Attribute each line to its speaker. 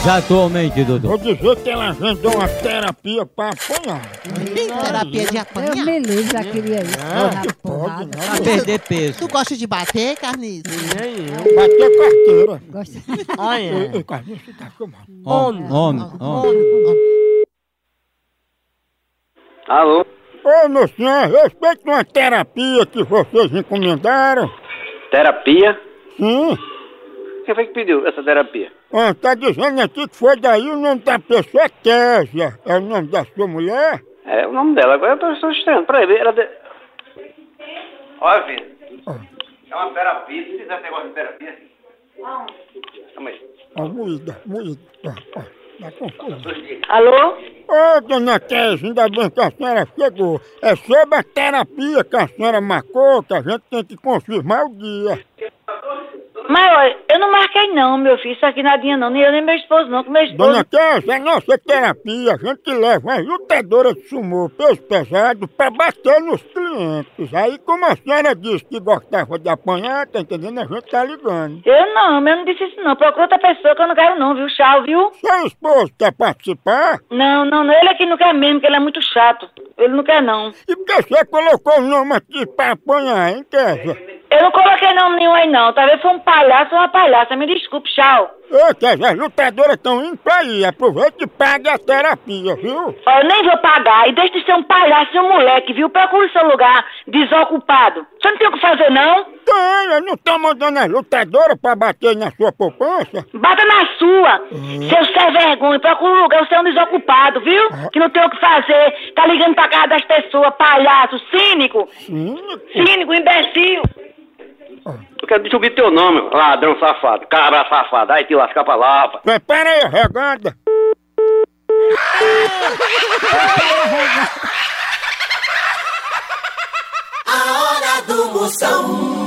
Speaker 1: Exatamente, Dudu.
Speaker 2: Vou dizer que ela vendeu uma terapia pra apanhar.
Speaker 3: Terapia de
Speaker 4: Eu
Speaker 3: apanhar.
Speaker 4: me livre já queria ir.
Speaker 2: Ah, que pode,
Speaker 4: porrada.
Speaker 2: né?
Speaker 1: Pra perder peso.
Speaker 3: Tu gosta de bater, Carniça?
Speaker 2: Bateu carteira.
Speaker 4: Gosta-
Speaker 2: Ei, ei, Carlinhos, você tá filmando.
Speaker 1: Homem, homem, homem.
Speaker 5: Alô?
Speaker 2: Ô, meu senhor, respeito uma terapia que vocês encomendaram.
Speaker 5: Terapia?
Speaker 2: Sim.
Speaker 5: Quem foi que pediu essa terapia?
Speaker 2: Ó, tá dizendo aqui que foi daí o nome da pessoa Késia. É o nome da sua mulher?
Speaker 5: É o nome dela. Agora eu estou estranho. Peraí, ela. De... Olha, filho. É uma terapia. Se fizer negócio de terapia. Calma aí.
Speaker 2: Ó, moída, moída. Tá confuso.
Speaker 6: Alô?
Speaker 2: Ô, dona Késia, ainda bem que a senhora chegou. É sobre a terapia que a senhora marcou, que a gente tem que confirmar o dia.
Speaker 6: Mas olha, eu não marquei não, meu filho. Isso aqui nadinha não. Nem eu nem meu esposo não. Com meu esposo.
Speaker 2: Dona Késia, a nossa terapia, a gente leva umas lutadoras de sumô, peso pesado, pra bater nos clientes. Aí, como a senhora disse que gostava de apanhar, tá entendendo? A gente tá ligando.
Speaker 6: Eu não, eu não disse isso não. Procura outra pessoa que eu não quero não, viu? Tchau, viu?
Speaker 2: Seu esposo quer participar?
Speaker 6: Não, não, não. Ele aqui não quer mesmo, porque ele é muito chato. Ele não quer não.
Speaker 2: E por que você colocou o nome aqui pra apanhar, hein, Késia?
Speaker 6: Eu não coloquei nome nenhum aí não. Talvez foi um palhaço ou uma palhaça. Me desculpe, tchau.
Speaker 2: Ô, Késia, as lutadoras estão indo pra aí. Aproveita e pague a terapia, viu?
Speaker 6: Ó, Eu nem vou pagar. E deixa de ser um palhaço e um moleque, viu? Procure seu lugar desocupado. Você não tem o que fazer, não?
Speaker 2: Tem, eu não tô mandando as lutadoras pra bater na sua poupança.
Speaker 6: Bata na sua. Seu sem vergonha. Procura um lugar, você é um desocupado, viu? Que não tem o que fazer. Tá ligando pra casa das pessoas, palhaço, cínico.
Speaker 2: Cínico.
Speaker 6: Cínico, imbecil.
Speaker 5: Eu quero descobrir teu nome, ladrão safado, cabra safado. Aí te lascar pra lá, rapaz.
Speaker 2: Prepara aí, regada.
Speaker 7: A hora do Moção.